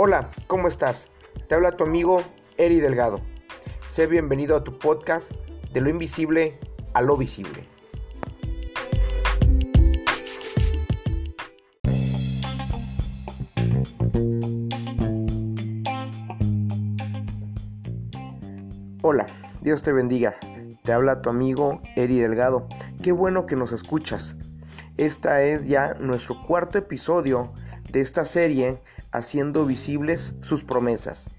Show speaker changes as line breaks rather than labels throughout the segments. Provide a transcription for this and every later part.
Hola, ¿cómo estás? Te habla tu amigo Eri Delgado. Sé bienvenido a tu podcast de lo invisible a lo visible. Hola, Dios te bendiga. Te habla tu amigo Eri Delgado. Qué bueno que nos escuchas. Esta es ya nuestro cuarto episodio de esta serie haciendo visibles sus promesas.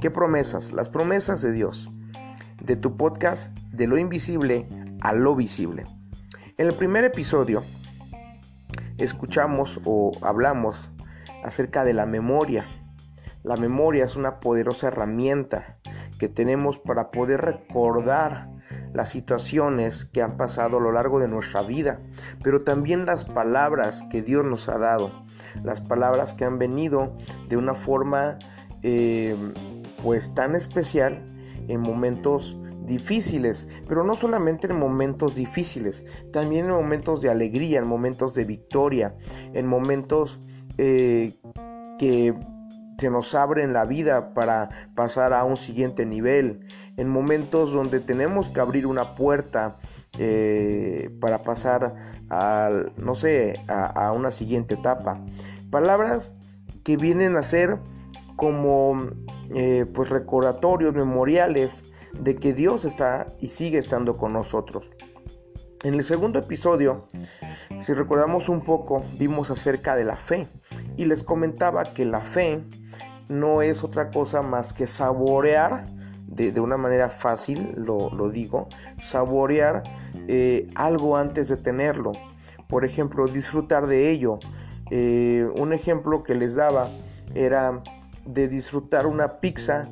¿Qué promesas? Las promesas de Dios. De tu podcast de lo invisible a lo visible. En el primer episodio escuchamos o hablamos acerca de la memoria. La memoria es una poderosa herramienta que tenemos para poder recordar las situaciones que han pasado a lo largo de nuestra vida, pero también las palabras que Dios nos ha dado, las palabras que han venido de una forma eh, pues tan especial en momentos difíciles, pero no solamente en momentos difíciles, también en momentos de alegría, en momentos de victoria, en momentos eh, que se nos abre en la vida para pasar a un siguiente nivel, en momentos donde tenemos que abrir una puerta eh, para pasar a, no sé, a, una siguiente etapa. Palabras que vienen a ser como eh, pues recordatorios, memoriales de que Dios está y sigue estando con nosotros. En el segundo episodio, si recordamos un poco, vimos acerca de la fe y les comentaba que la fe no es otra cosa más que saborear, de, una manera fácil, lo, digo, saborear eh, algo antes de tenerlo. Por ejemplo, disfrutar de ello. Eh, un ejemplo que les daba era de disfrutar una pizza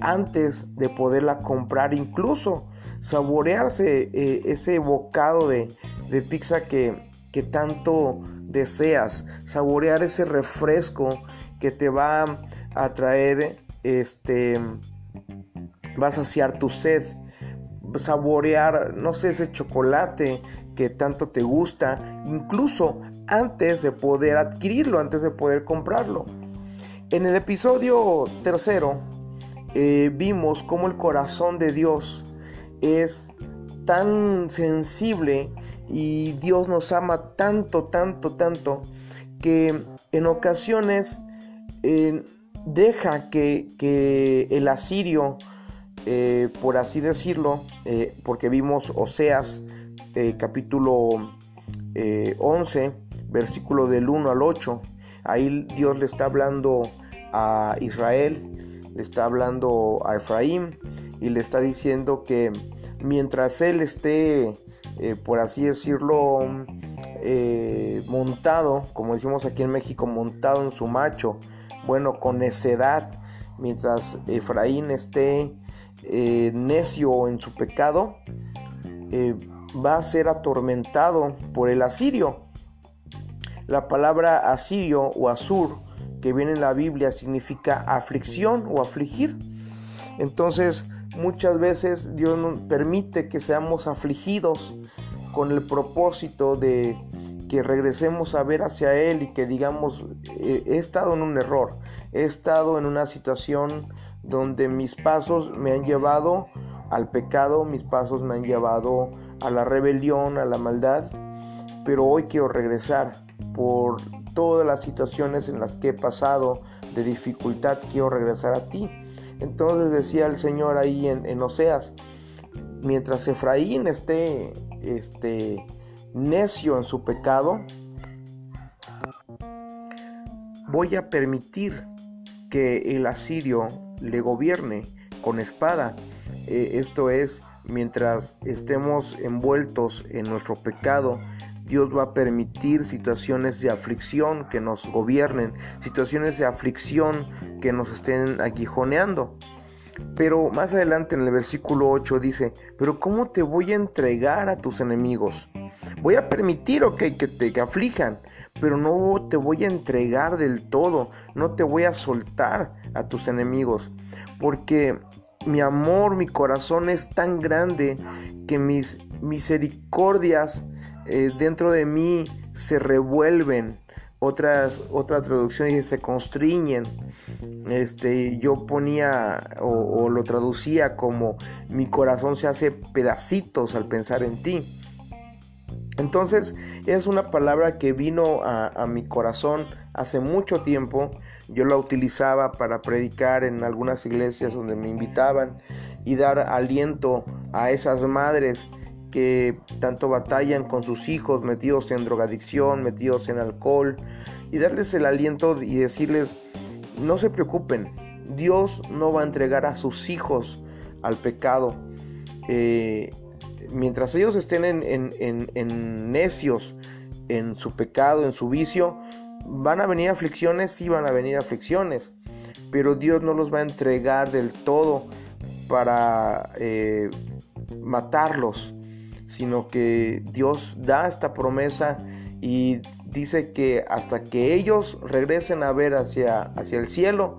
antes de poderla comprar, incluso saborearse eh, ese bocado de, pizza que, que tanto deseas, saborear ese refresco que te va a traer este va a saciar tu sed saborear no sé ese chocolate que tanto te gusta incluso antes de poder adquirirlo antes de poder comprarlo. En el episodio tercero eh, vimos cómo el corazón de Dios es tan sensible y Dios nos ama tanto, tanto, tanto que en ocasiones eh, deja que, el asirio, eh, por así decirlo, eh, porque vimos Oseas capítulo 11, versículo del 1 al 8, ahí Dios le está hablando a Israel, le está hablando a Efraín y le está diciendo que mientras él esté, por así decirlo, montado, como decimos aquí en México, montado en su macho, bueno, con necedad, mientras Efraín esté eh, necio en su pecado, eh, va a ser atormentado por el asirio. La palabra asirio o asur que viene en la Biblia significa aflicción o afligir. Entonces, muchas veces Dios nos permite que seamos afligidos con el propósito de que regresemos a ver hacia Él y que digamos, eh, he estado en un error, he estado en una situación donde mis pasos me han llevado al pecado, mis pasos me han llevado a la rebelión, a la maldad, pero hoy quiero regresar por todas las situaciones en las que he pasado de dificultad, quiero regresar a ti. Entonces decía el Señor ahí en, Oseas, mientras Efraín esté este, necio en su pecado, voy a permitir que el asirio le gobierne con espada. Eh, esto es, mientras estemos envueltos en nuestro pecado, Dios va a permitir situaciones de aflicción que nos gobiernen, situaciones de aflicción que nos estén aguijoneando. Pero más adelante en el versículo 8 dice, pero ¿cómo te voy a entregar a tus enemigos? Voy a permitir, ok, que te aflijan, pero no te voy a entregar del todo, no te voy a soltar a tus enemigos, porque mi amor, mi corazón es tan grande que mis misericordias eh, dentro de mí se revuelven otras, otra traducción dice se constriñen. Este, yo ponía o, lo traducía como mi corazón se hace pedacitos al pensar en ti. Entonces es una palabra que vino a, a, mi corazón hace mucho tiempo. Yo la utilizaba para predicar en algunas iglesias donde me invitaban y dar aliento a esas madres que tanto batallan con sus hijos metidos en drogadicción, metidos en alcohol, y darles el aliento y decirles, no se preocupen, Dios no va a entregar a sus hijos al pecado. Eh, mientras ellos estén en, necios en su pecado, en su vicio, van a venir aflicciones, sí van a venir aflicciones, pero Dios no los va a entregar del todo para eh, matarlos sino que Dios da esta promesa y dice que hasta que ellos regresen a ver hacia, hacia el cielo,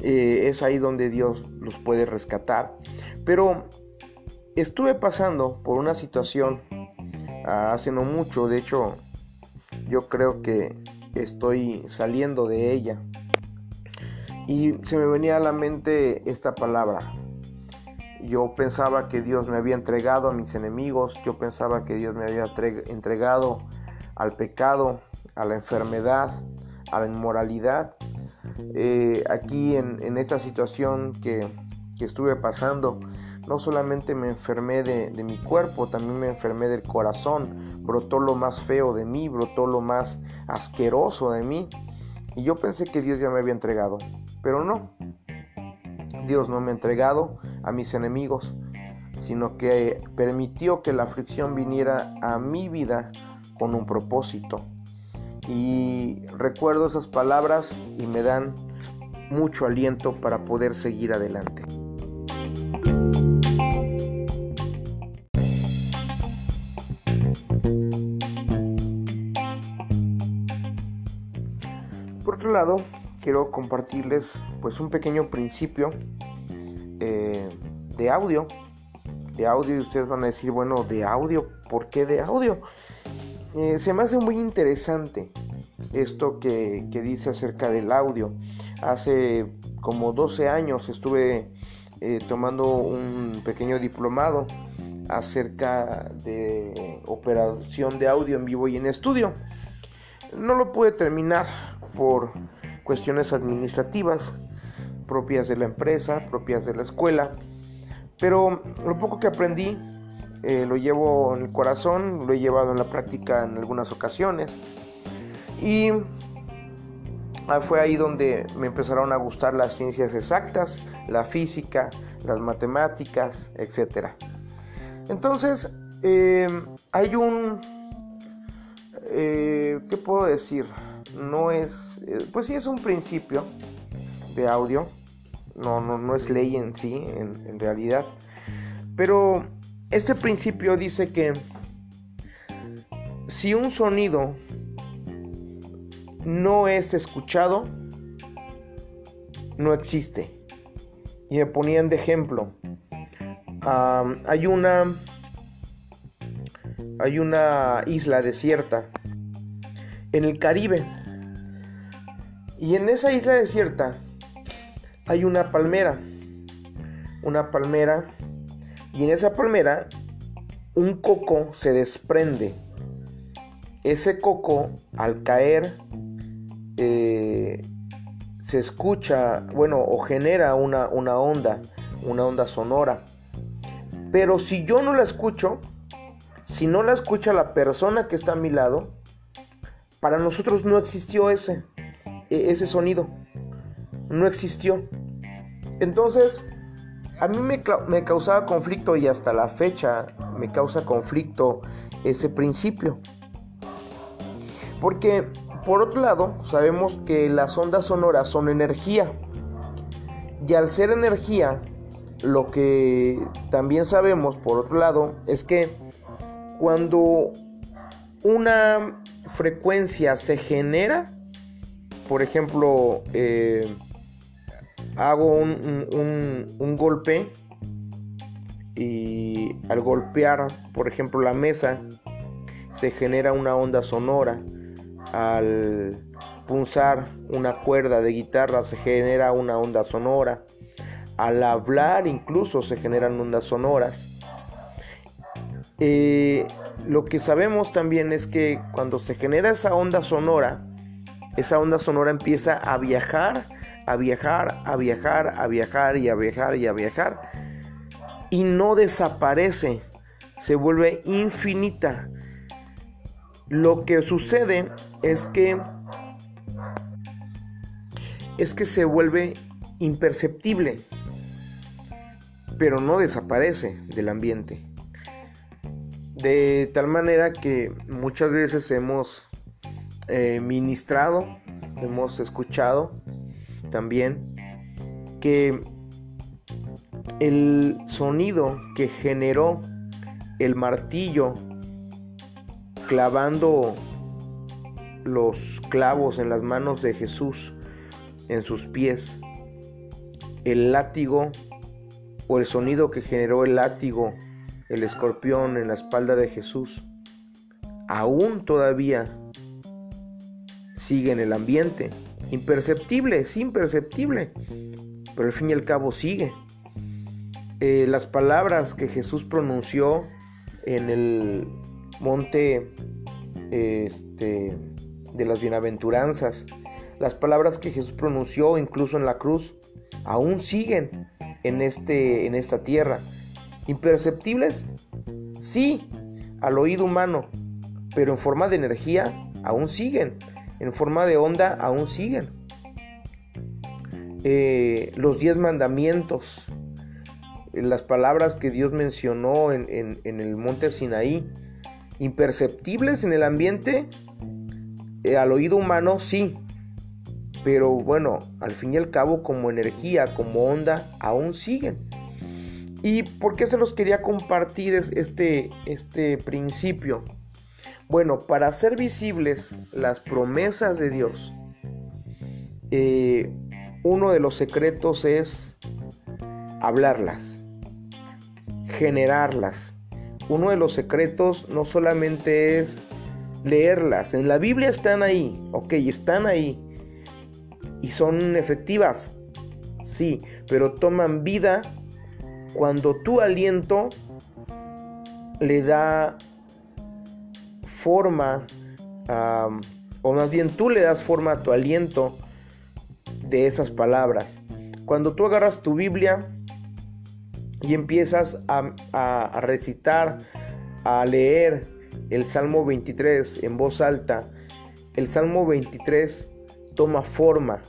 eh, es ahí donde Dios los puede rescatar. Pero estuve pasando por una situación ah, hace no mucho, de hecho yo creo que estoy saliendo de ella. Y se me venía a la mente esta palabra, yo pensaba que Dios me había entregado a mis enemigos, yo pensaba que Dios me había entregado al pecado, a la enfermedad, a la inmoralidad. Eh, aquí en, esta situación que, estuve pasando, no solamente me enfermé de, de, mi cuerpo, también me enfermé del corazón. Brotó lo más feo de mí, brotó lo más asqueroso de mí. Y yo pensé que Dios ya me había entregado, pero no. Dios no me ha entregado a mis enemigos, sino que permitió que la aflicción viniera a mi vida con un propósito. Y recuerdo esas palabras y me dan mucho aliento para poder seguir adelante. Por otro lado, quiero compartirles pues un pequeño principio eh, de audio. De audio y ustedes van a decir, bueno, de audio, ¿por qué de audio? Eh, se me hace muy interesante esto que, dice acerca del audio. Hace como 12 años estuve eh, tomando un pequeño diplomado acerca de operación de audio en vivo y en estudio. No lo pude terminar por cuestiones administrativas propias de la empresa, propias de la escuela. Pero lo poco que aprendí eh, lo llevo en el corazón, lo he llevado en la práctica en algunas ocasiones. Y fue ahí donde me empezaron a gustar las ciencias exactas, la física, las matemáticas, etc. Entonces, eh, hay un... Eh, ¿Qué puedo decir? No es, eh, pues sí es un principio de audio, no, no, no es ley en sí, en, realidad, pero este principio dice que si un sonido no es escuchado, no existe. Y me ponían de ejemplo. hay una. Hay una isla desierta en el Caribe. Y en esa isla desierta hay una palmera. Una palmera. Y en esa palmera un coco se desprende. Ese coco al caer eh, se escucha, bueno, o genera una, una onda, una onda sonora. Pero si yo no la escucho, si no la escucha la persona que está a mi lado, para nosotros no existió ese, ese sonido. No existió. Entonces, a mí me, me, causaba conflicto y hasta la fecha me causa conflicto ese principio. Porque, por otro lado, sabemos que las ondas sonoras son energía. Y al ser energía, lo que también sabemos, por otro lado, es que cuando una frecuencia se genera, por ejemplo, eh, hago un, golpe y al golpear, por ejemplo, la mesa, se genera una onda sonora. Al punzar una cuerda de guitarra se genera una onda sonora. Al hablar incluso se generan ondas sonoras. Eh, lo que sabemos también es que cuando se genera esa onda sonora, esa onda sonora empieza a viajar, a viajar, a viajar, a viajar y a viajar y a viajar. Y no desaparece, se vuelve infinita. Lo que sucede es que es que se vuelve imperceptible, pero no desaparece del ambiente. De tal manera que muchas veces hemos eh, ministrado, hemos escuchado también que el sonido que generó el martillo clavando los clavos en las manos de Jesús, en sus pies, el látigo o el sonido que generó el látigo el escorpión en la espalda de Jesús, aún todavía sigue en el ambiente. Imperceptible, es imperceptible, pero al fin y al cabo sigue. Eh, las palabras que Jesús pronunció en el monte este, de las bienaventuranzas, las palabras que Jesús pronunció incluso en la cruz, aún siguen en, este, en esta tierra. Imperceptibles, sí, al oído humano, pero en forma de energía aún siguen, en forma de onda aún siguen. Eh, los diez mandamientos, las palabras que Dios mencionó en, el monte Sinaí, imperceptibles en el ambiente, eh, al oído humano sí, pero bueno, al fin y al cabo como energía, como onda, aún siguen. ¿Y por qué se los quería compartir este, este principio? Bueno, para hacer visibles las promesas de Dios, eh, uno de los secretos es hablarlas, generarlas. Uno de los secretos no solamente es leerlas, en la Biblia están ahí, ok, están ahí y son efectivas, sí, pero toman vida cuando tu aliento le da forma, o más bien tú le das forma a tu aliento de esas palabras. Cuando tú agarras tu Biblia y empiezas a, recitar, a leer el Salmo 23 en voz alta, el Salmo 23 toma forma.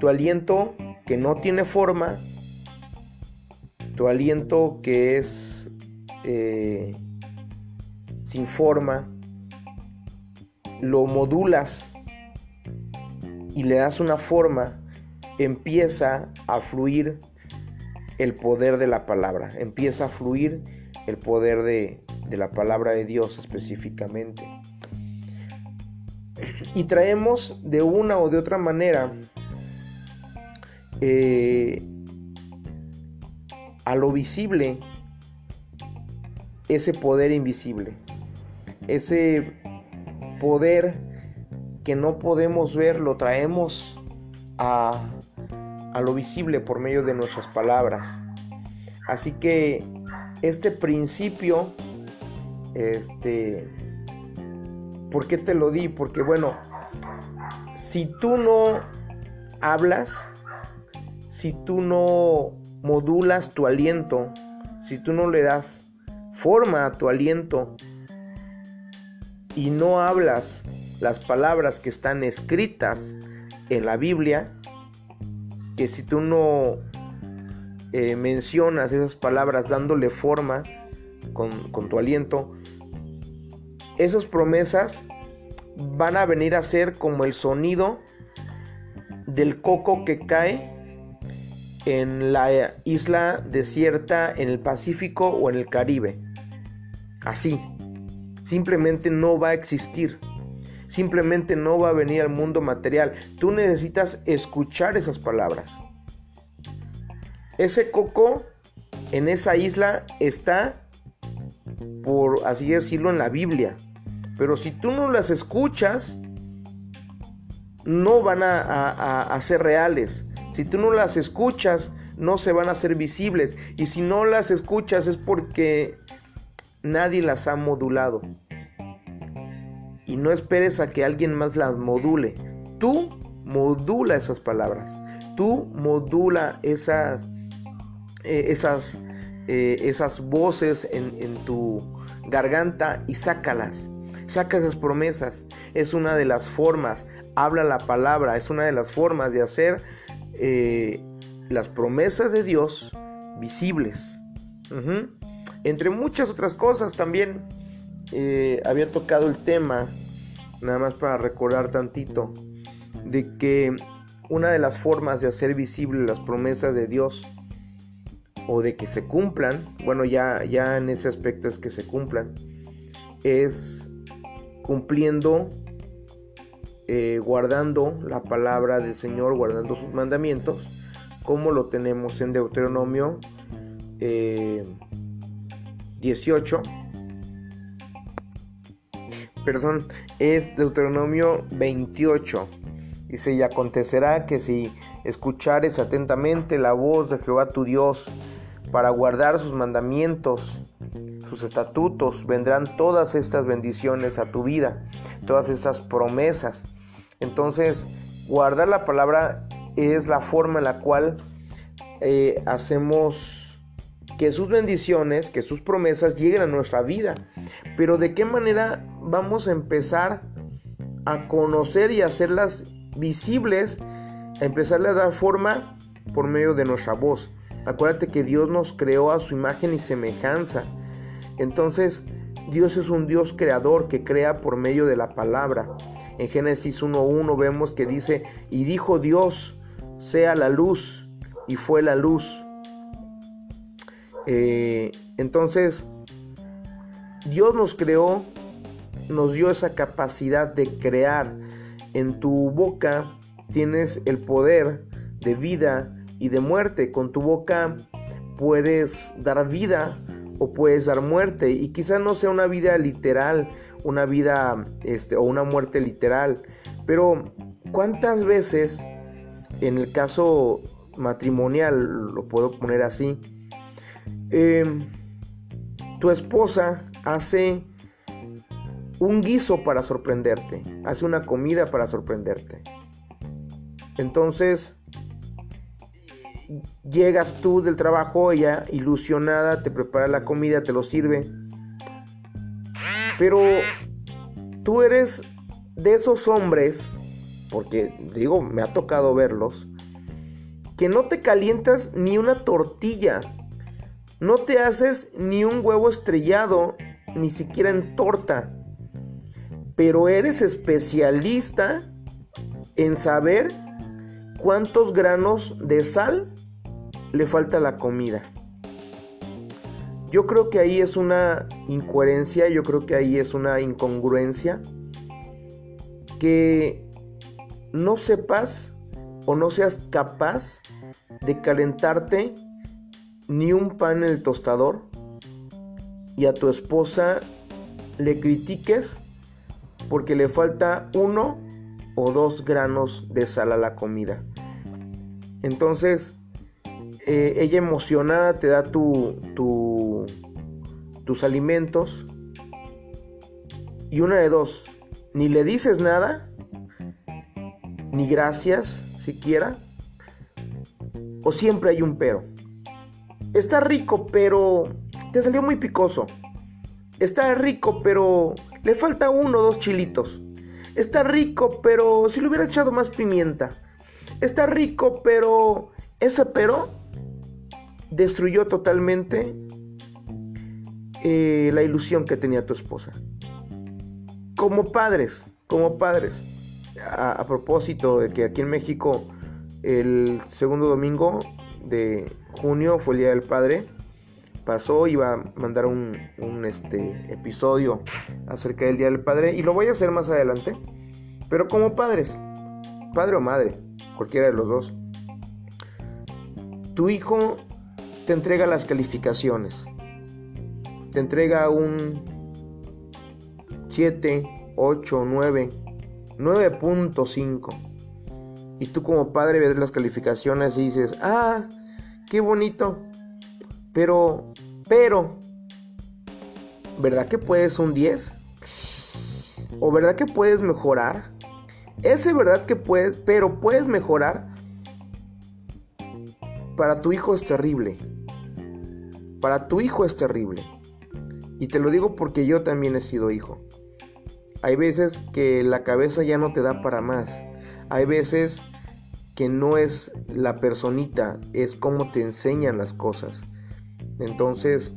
Tu aliento que no tiene forma tu aliento que es eh, sin forma, lo modulas y le das una forma, empieza a fluir el poder de la palabra, empieza a fluir el poder de, la palabra de Dios específicamente. Y traemos de una o de otra manera eh, a lo visible ese poder invisible, ese poder que no podemos ver, lo traemos a, a lo visible por medio de nuestras palabras. Así que este principio, este, ¿por qué te lo di? Porque bueno, si tú no hablas, si tú no modulas tu aliento, si tú no le das forma a tu aliento y no hablas las palabras que están escritas en la Biblia, que si tú no eh, mencionas esas palabras dándole forma con, con tu aliento, esas promesas van a venir a ser como el sonido del coco que cae en la isla desierta, en el Pacífico o en el Caribe. Así. Simplemente no va a existir. Simplemente no va a venir al mundo material. Tú necesitas escuchar esas palabras. Ese coco en esa isla está, por así decirlo, en la Biblia. Pero si tú no las escuchas, no van a, ser reales. Si tú no las escuchas, no se van a hacer visibles. Y si no las escuchas es porque nadie las ha modulado. Y no esperes a que alguien más las module. Tú modula esas palabras. Tú modula esa, eh, esas, eh, esas voces en, en tu garganta y sácalas. Saca esas promesas. Es una de las formas. Habla la palabra. Es una de las formas de hacer eh, las promesas de Dios visibles. Entre muchas otras cosas también había tocado el tema, nada más para recordar tantito, de que una de las formas de hacer visibles las promesas de Dios o de que se cumplan, bueno ya, ya en ese aspecto es que se cumplan, es cumpliendo, eh, guardando la palabra del Señor, guardando sus mandamientos, como lo tenemos en Deuteronomio 18. Perdón, es Deuteronomio 28. Dice, y acontecerá que si escuchares atentamente la voz de Jehová tu Dios, para guardar sus mandamientos, sus estatutos, vendrán todas estas bendiciones a tu vida, todas estas promesas. Entonces, guardar la palabra es la forma en la cual eh, hacemos que sus bendiciones, que sus promesas lleguen a nuestra vida. Pero de qué manera vamos a empezar a conocer y hacerlas visibles, a empezarle a dar forma por medio de nuestra voz. Acuérdate que Dios nos creó a su imagen y semejanza. Entonces, Dios es un Dios creador que crea por medio de la palabra. En Génesis 1.1 vemos que dice, y dijo Dios, sea la luz, y fue la luz. Eh, entonces, Dios nos creó, nos dio esa capacidad de crear. En tu boca tienes el poder de vida y de muerte. Con tu boca puedes dar vida o puedes dar muerte y quizá no sea una vida literal, una vida este, o una muerte literal, pero ¿cuántas veces en el caso matrimonial, lo puedo poner así, em, tu esposa hace un guiso para sorprenderte, hace una comida para sorprenderte. Entonces, llegas tú del trabajo, ella ilusionada, te prepara la comida, te lo sirve. Pero tú eres de esos hombres, porque digo, me ha tocado verlos, que no te calientas ni una tortilla, no te haces ni un huevo estrellado, ni siquiera en torta, pero eres especialista en saber cuántos granos de sal le falta la comida. Yo creo que ahí es una incoherencia, yo creo que ahí es una incongruencia que no sepas o no seas capaz de calentarte ni un pan en el tostador y a tu esposa le critiques porque le falta uno o dos granos de sal a la comida. Entonces, eh, ella emocionada te da tu, tus alimentos y una de dos, ni le dices nada, ni gracias siquiera, o siempre hay un pero. Está rico, pero te salió muy picoso. Está rico, pero le falta uno o dos chilitos. Está rico, pero si le hubiera echado más pimienta. Está rico, pero ese pero destruyó totalmente eh, la ilusión que tenía tu esposa. Como padres, como padres, a, propósito de que aquí en México el segundo domingo de junio fue el Día del Padre, pasó, iba a mandar un, este, episodio acerca del Día del Padre y lo voy a hacer más adelante, pero como padres, padre o madre, cualquiera de los dos, tu hijo te entrega las calificaciones. Te entrega un 7, 8, 9, 9.5. Y tú como padre ves las calificaciones y dices, ah, qué bonito. Pero, pero, ¿verdad que puedes un 10? ¿O verdad que puedes mejorar? Ese verdad que puedes, pero puedes mejorar. Para tu hijo es terrible. Para tu hijo es terrible. Y te lo digo porque yo también he sido hijo. Hay veces que la cabeza ya no te da para más. Hay veces que no es la personita, es cómo te enseñan las cosas. Entonces,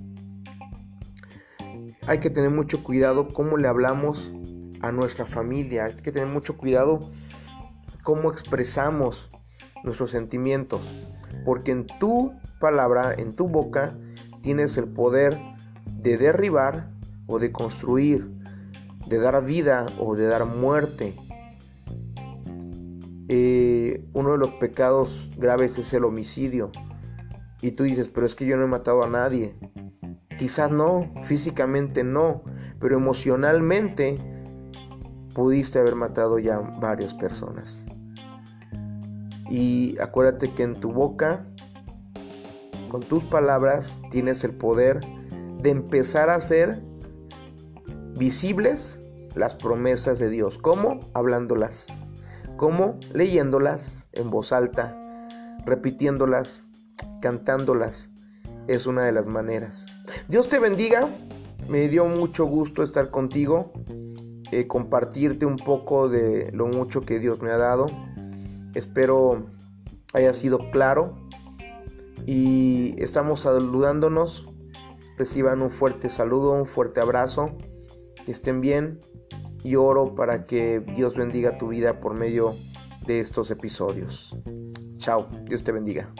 hay que tener mucho cuidado cómo le hablamos a nuestra familia. Hay que tener mucho cuidado cómo expresamos nuestros sentimientos. Porque en tu palabra, en tu boca, tienes el poder de derribar o de construir, de dar vida o de dar muerte. Eh, uno de los pecados graves es el homicidio. Y tú dices, pero es que yo no he matado a nadie. Quizás no, físicamente no, pero emocionalmente pudiste haber matado ya varias personas. Y acuérdate que en tu boca, con tus palabras, tienes el poder de empezar a hacer visibles las promesas de Dios. ¿Cómo? Hablándolas. ¿Cómo? Leyéndolas en voz alta, repitiéndolas, cantándolas. Es una de las maneras. Dios te bendiga. Me dio mucho gusto estar contigo, eh, compartirte un poco de lo mucho que Dios me ha dado. Espero haya sido claro. Y estamos saludándonos. Reciban un fuerte saludo, un fuerte abrazo. Que estén bien y oro para que Dios bendiga tu vida por medio de estos episodios. Chao, Dios te bendiga.